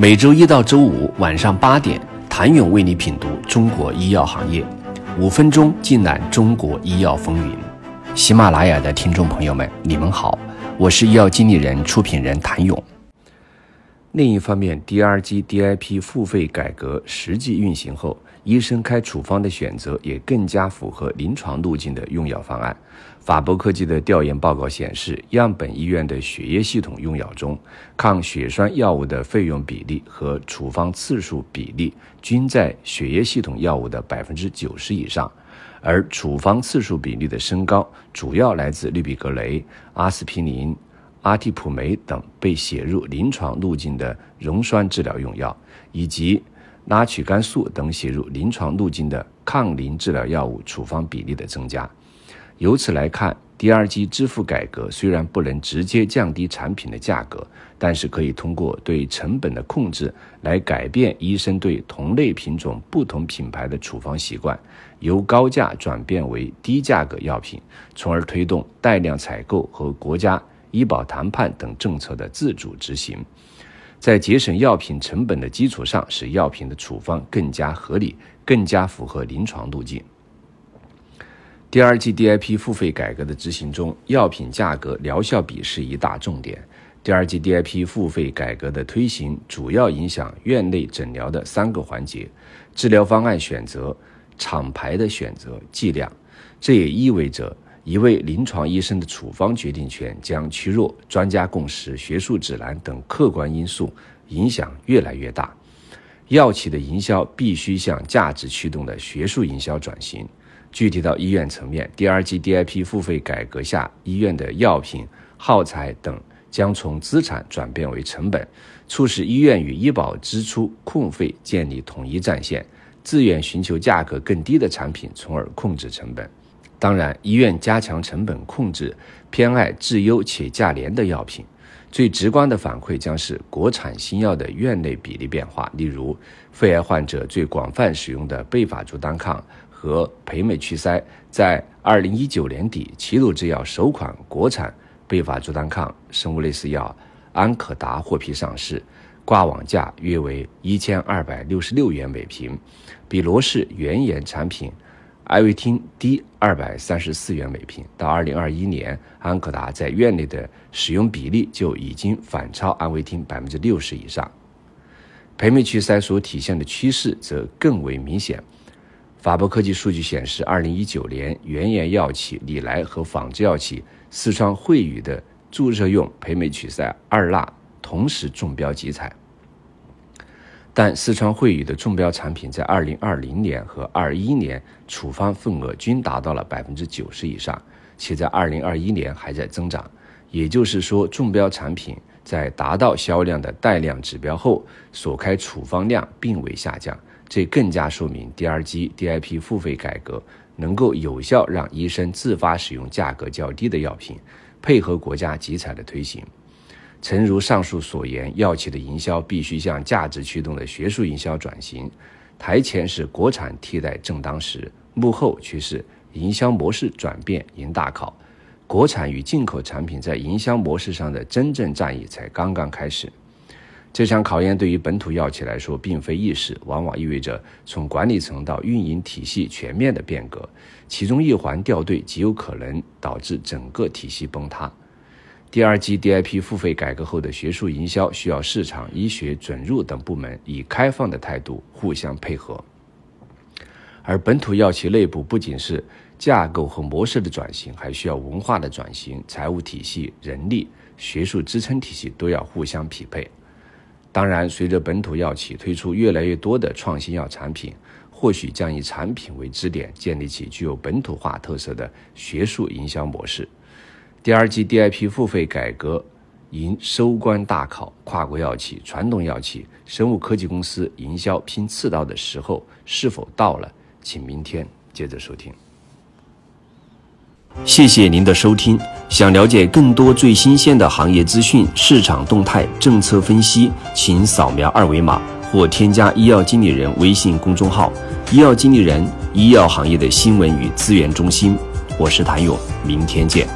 每周一到周五晚上八点，谭勇为你品读中国医药行业，五分钟尽览中国医药风云。喜马拉雅的听众朋友们，你们好，我是医药经理人、出品人谭勇。另一方面，DRG、DIP 付费改革实际运行后，医生开处方的选择也更加符合临床路径的用药方案。法博科技的调研报告显示，样本医院的血液系统用药中，抗血栓药物的费用比例和处方次数比例均在血液系统药物的百分之九十以上，而处方次数比例的升高主要来自氯吡格雷、阿司匹林、阿替普酶等被写入临床路径的溶栓治疗用药，以及拉曲甘素等写入临床路径的抗磷治疗药物处方比例的增加。由此来看，DRG 支付改革虽然不能直接降低产品的价格，但是可以通过对成本的控制来改变医生对同类品种不同品牌的处方习惯，由高价转变为低价格药品，从而推动带量采购和国家医保谈判等政策的自主执行，在节省药品成本的基础上，使药品的处方更加合理，更加符合临床路径。第二季 DIP 付费改革的执行中，药品价格疗效比是一大重点。第二季 DIP 付费改革的推行，主要影响院内诊疗的三个环节：治疗方案选择、厂牌的选择、剂量。这也意味着，一位临床医生的处方决定权将趋弱，专家共识、学术指南等客观因素影响越来越大。药企的营销必须向价值驱动的学术营销转型。具体到医院层面，第二季 DIP 付费改革下，医院的药品、耗材等将从资产转变为成本，促使医院与医保支出控费建立统一战线，自愿寻求价格更低的产品，从而控制成本。当然，医院加强成本控制，偏爱质优且价廉的药品。最直观的反馈将是国产新药的院内比例变化，例如肺癌患者最广泛使用的贝法珠单抗。和培美曲塞在二零一九年底，齐鲁制药首款国产贝法珠单抗生物类似药安可达获批上市，挂网价约为一千二百六十六元每瓶，比罗氏原研产品艾维汀低二百三十四元每瓶。到二零二一年，安可达在院内的使用比例就已经反超安维汀百分之六十以上，培美曲塞所体现的趋势则更为明显。法博科技数据显示，二零一九年，原研药企礼来和仿制药企四川惠宇的注射用培美曲塞二钠同时中标集采。但四川汇宇的中标产品在二零二零年和二一年处方份额均达到了百分之九十以上，且在二零二一年还在增长。也就是说，中标产品在达到销量的带量指标后，所开处方量并未下降。这更加说明 DRG、DIP 付费改革能够有效让医生自发使用价格较低的药品，配合国家集采的推行。诚如上述所言，药企的营销必须向价值驱动的学术营销转型。台前是国产替代正当时，幕后却是营销模式转变迎大考。国产与进口产品在营销模式上的真正战役才刚刚开始。这场考验对于本土药企来说并非易事，往往意味着从管理层到运营体系全面的变革，其中一环掉队极有可能导致整个体系崩塌。第二季 DIP 付费改革后的学术营销需要市场、医学、准入等部门以开放的态度互相配合，而本土药企内部不仅是架构和模式的转型，还需要文化的转型、财务体系、人力、学术支撑体系都要互相匹配。当然，随着本土药企推出越来越多的创新药产品，或许将以产品为支点，建立起具有本土化特色的学术营销模式。第二季 DIP 付费改革迎收官大考，跨国药企、传统药企、生物科技公司营销拼刺刀的时候是否到了？请明天接着收听。谢谢您的收听。想了解更多最新鲜的行业资讯、市场动态、政策分析，请扫描二维码或添加医药经理人微信公众号“医药经理人”——医药行业的新闻与资源中心。我是谭勇，明天见。